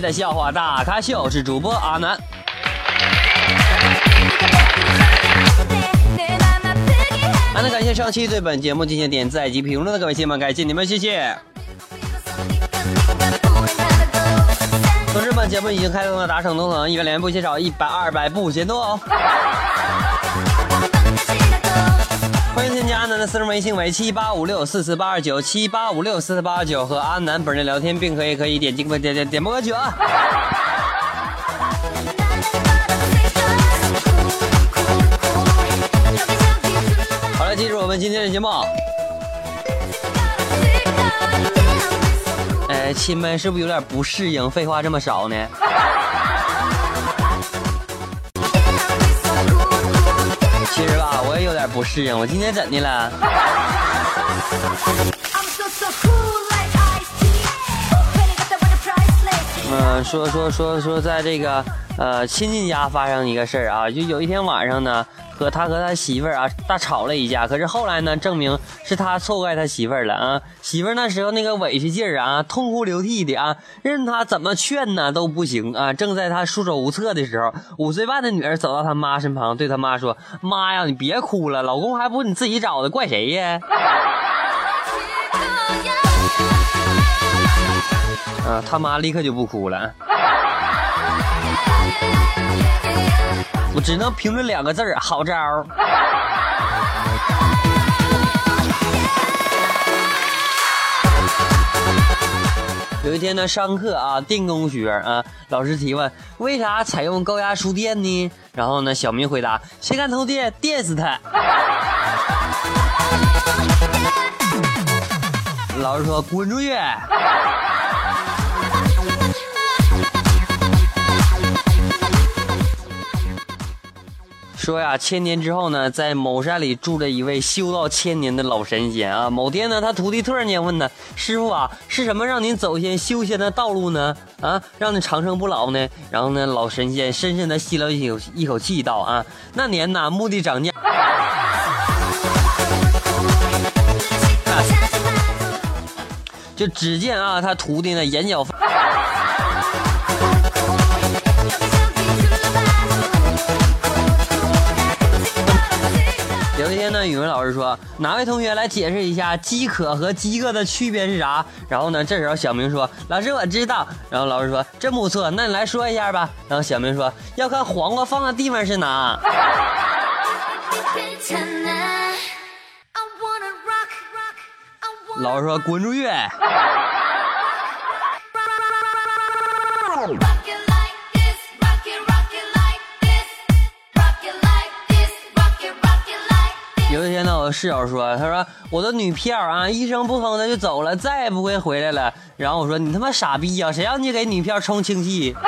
的笑话大咖秀，是主播阿南。阿南感谢上期对本节目进行点赞及评论的各位亲们，感谢你们，谢谢。同志们节目已经开通了打赏功能，一元连不嫌少，一百二百不嫌多哦。欢迎添加阿南的私人微信为七八五六四四八二九七八五六四四八二九和阿南本人聊天，并可以可以点击点点点播歌曲啊。好了，进入我们今天的节目。哎，亲们是不是有点不适应？废话这么少呢？有点不适应。我今天怎的了？嗯，说说说说，在这个呃亲戚家发生一个事儿啊，就有一天晚上呢，和他和他媳妇儿啊大吵了一架。可是后来呢，证明是他错怪他媳妇儿了啊。媳妇儿那时候那个委屈劲儿啊，痛哭流涕的啊，任他怎么劝呢都不行啊。正在他束手无策的时候，五岁半的女儿走到他妈身旁，对他妈说：“妈呀，你别哭了，老公还不是你自己找的，怪谁呀？”啊，他妈立刻就不哭了。我只能评论两个字儿：好招。有一天呢，上课啊，电工学啊，老师提问：为啥采用高压输电呢？然后呢，小明回答：谁敢偷电，电死他！老师说：滚出去！说呀，千年之后呢，在某山里住着一位修道千年的老神仙啊。某天呢，他徒弟突然间问他：“师傅啊，是什么让您走进修仙的道路呢？啊，让你长生不老呢？”然后呢，老神仙深深的吸了一口一口气，道：“啊，那年呐，墓地涨价。”就只见啊，他徒弟呢，眼角。有一天呢，语文老师说：“哪位同学来解释一下饥渴和饥饿的区别是啥？”然后呢，这时候小明说：“老师，我知道。”然后老师说：“真不错，那你来说一下吧。”然后小明说：“要看黄瓜放的地方是哪。”老师说：“滚出去！” 有一天呢，我室友说：“他说我的女票啊，一声不吭的就走了，再也不会回来了。”然后我说：“你他妈傻逼呀，谁让你给女票充氢气？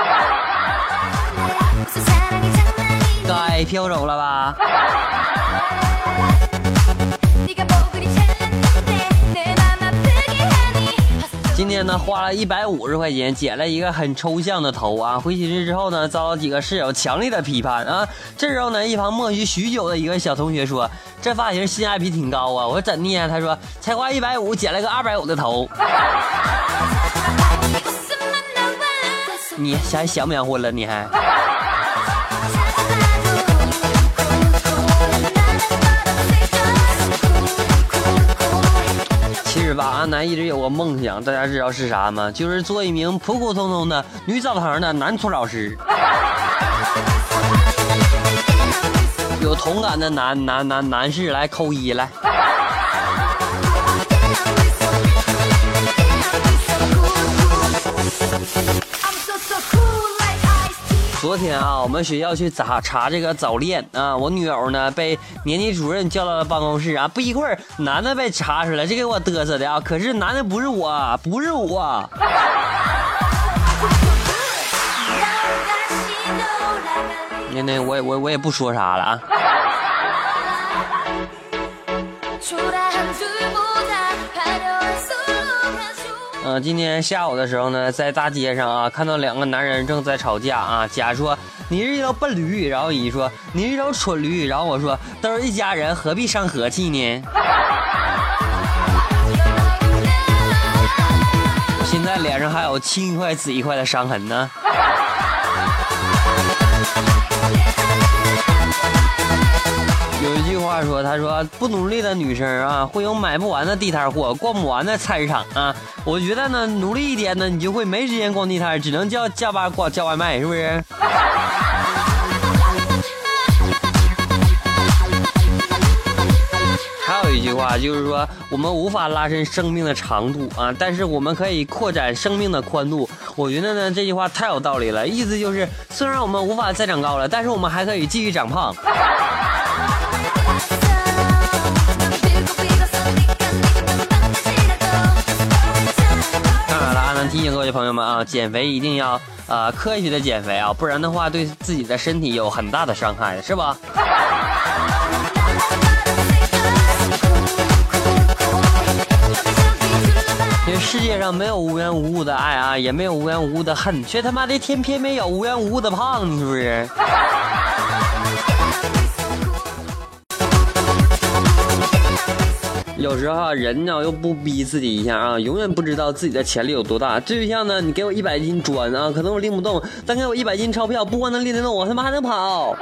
该飘走了吧？”今天呢，花了一百五十块钱剪了一个很抽象的头啊！回寝室之后呢，遭到几个室友强烈的批判啊！这时候呢，一旁默许许久的一个小同学说：“这发型性价比挺高啊！”我说：“怎的呀？”他说：“才花一百五剪了个二百五的头。”你还想不想混了？你还？是吧，阿南一直有个梦想，大家知道是啥吗？就是做一名普普通通的女澡堂的男搓澡师。有同感的男男男男士来扣一来。昨天啊，我们学校去查查这个早恋啊，我女友呢被年级主任叫到了办公室啊，不一会儿男的被查出来，这给我嘚瑟的啊，可是男的不是我，不是我。那那我我我也不说啥了啊。嗯，今天下午的时候呢，在大街上啊，看到两个男人正在吵架啊。甲说：“你是一条笨驴。”然后乙说：“你是一条蠢驴。”然后我说：“都是一家人，何必伤和气呢？” 现在脸上还有青一块紫一块的伤痕呢。有一句话说，他说不努力的女生啊，会有买不完的地摊货，逛不完的菜市场啊。我觉得呢，努力一点呢，你就会没时间逛地摊，只能叫加班逛叫外卖，是不是？还有一句话就是说，我们无法拉伸生命的长度啊，但是我们可以扩展生命的宽度。我觉得呢，这句话太有道理了，意思就是，虽然我们无法再长高了，但是我们还可以继续长胖。提醒各位朋友们啊，减肥一定要呃科学的减肥啊，不然的话对自己的身体有很大的伤害，是吧？这世界上没有无缘无故的爱啊，也没有无缘无故的恨，却他妈的天偏偏有无缘无故的胖，是不是？有时候人呢又不逼自己一下啊，永远不知道自己的潜力有多大。就像呢，你给我一百斤砖啊，可能我拎不动；但给我一百斤钞票，不光能拎得动，我他妈还能跑。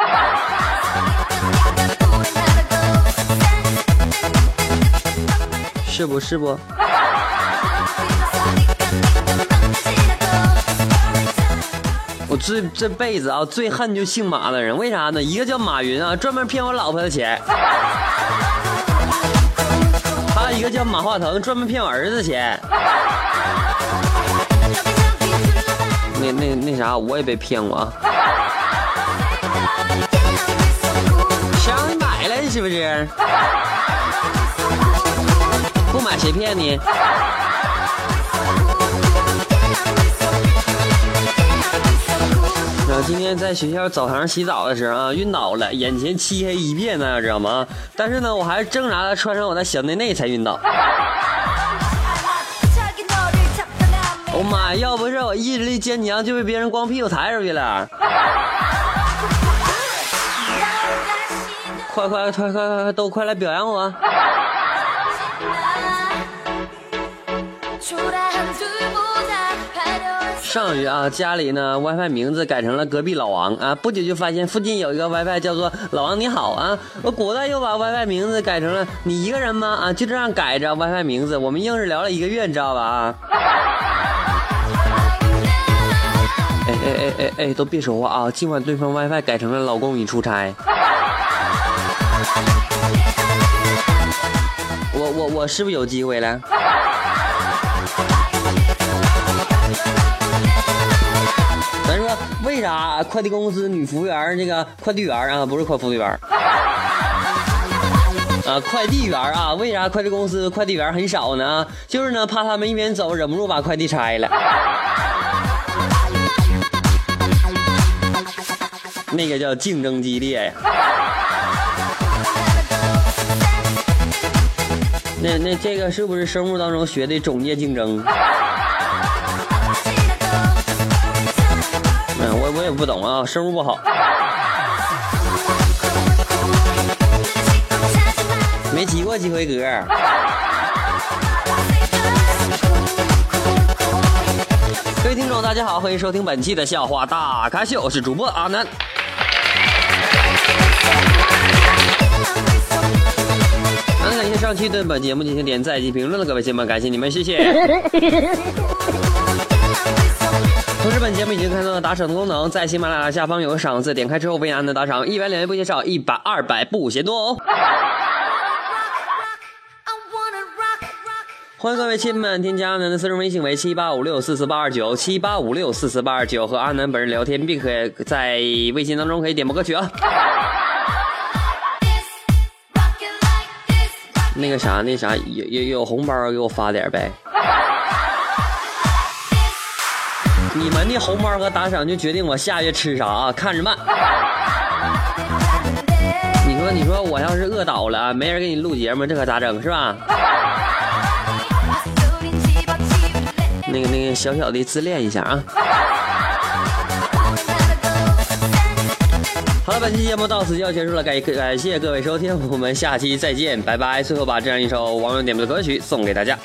是不是不？我最这辈子啊最恨就姓马的人，为啥呢？一个叫马云啊，专门骗我老婆的钱。一个叫马化腾，专门骗我儿子钱。那那那啥，我也被骗过啊。想你买了？是不是？不买谁骗你？我今天在学校澡堂洗澡的时候啊，晕倒了，眼前漆黑一片呢，知道吗？但是呢，我还是挣扎着穿上我的小内内才晕倒。我妈呀，要不是我意志力坚强，就被别人光屁股抬出去了。快快快快快，都快来表扬我！上月啊，家里呢 WiFi 名字改成了隔壁老王啊，不久就发现附近有一个 WiFi 叫做老王你好啊，我果断又把 WiFi 名字改成了你一个人吗？啊，就这样改着 WiFi 名字，我们硬是聊了一个月，你知道吧？啊！哎哎哎哎哎，都别说话啊！今晚对方 WiFi 改成了老公你出差，我我我是不是有机会了？为啥快递公司女服务员那个快递员啊，不是快服务员啊，快递员啊，为啥快递公司快递员很少呢？就是呢，怕他们一边走忍不住把快递拆了。那个叫竞争激烈呀。那那这个是不是生物当中学的种业竞争？也不懂啊，生物不好。没及过几回格。各位听众，大家好，欢迎收听本期的笑话大咖秀，我是主播阿南。很感谢上期对本节目进行点赞及评论的各位亲们，感谢你们，谢谢。已经开通了打赏的功能，在喜马拉雅下方有个赏字，点开之后为安的打赏，一百两元不嫌少，一百二百不嫌多哦。欢迎各位亲们添加阿南的私人微信为七八五六四四八二九七八五六四四八二九，和阿南本人聊天，并可以在微信当中可以点播歌曲啊。那个啥，那啥，有有有红包给我发点呗。你们的红包和打赏就决定我下月吃啥啊，看着办。你说，你说我要是饿倒了，没人给你录节目，这可咋整是吧？那个那个小小的自恋一下啊。好了，本期节目到此就要结束了，感感谢各位收听，我们下期再见，拜拜。最后把这样一首网友点播的歌曲送给大家。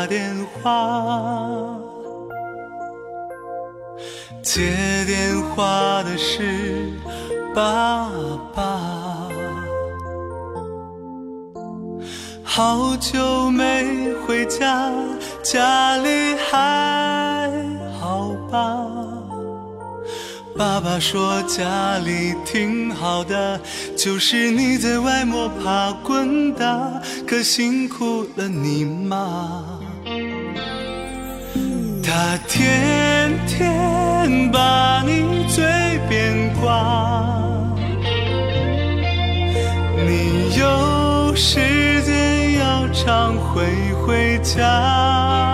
打电话，接电话的是爸爸。好久没回家，家里还好吧？爸爸说家里挺好的，就是你在外摸爬滚打，可辛苦了你妈。他天天把你嘴边挂，你有时间要常回回家。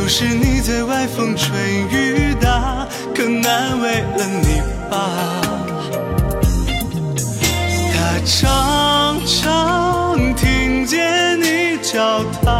就是你在外风吹雨打，可难为了你爸。他常常听见你叫他。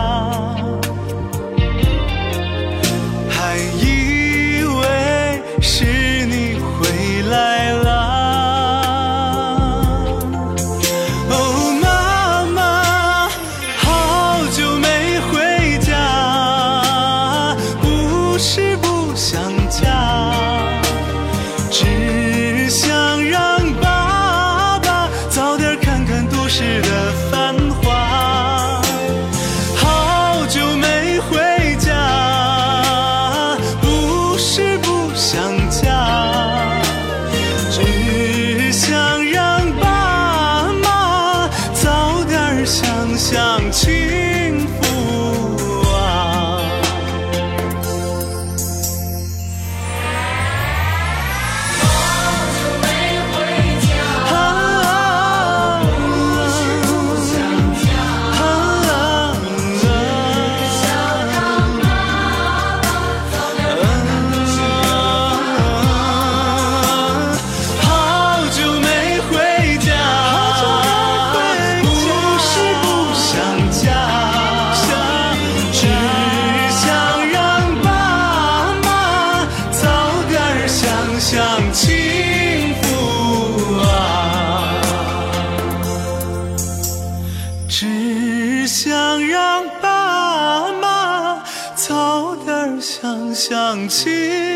想想幸福。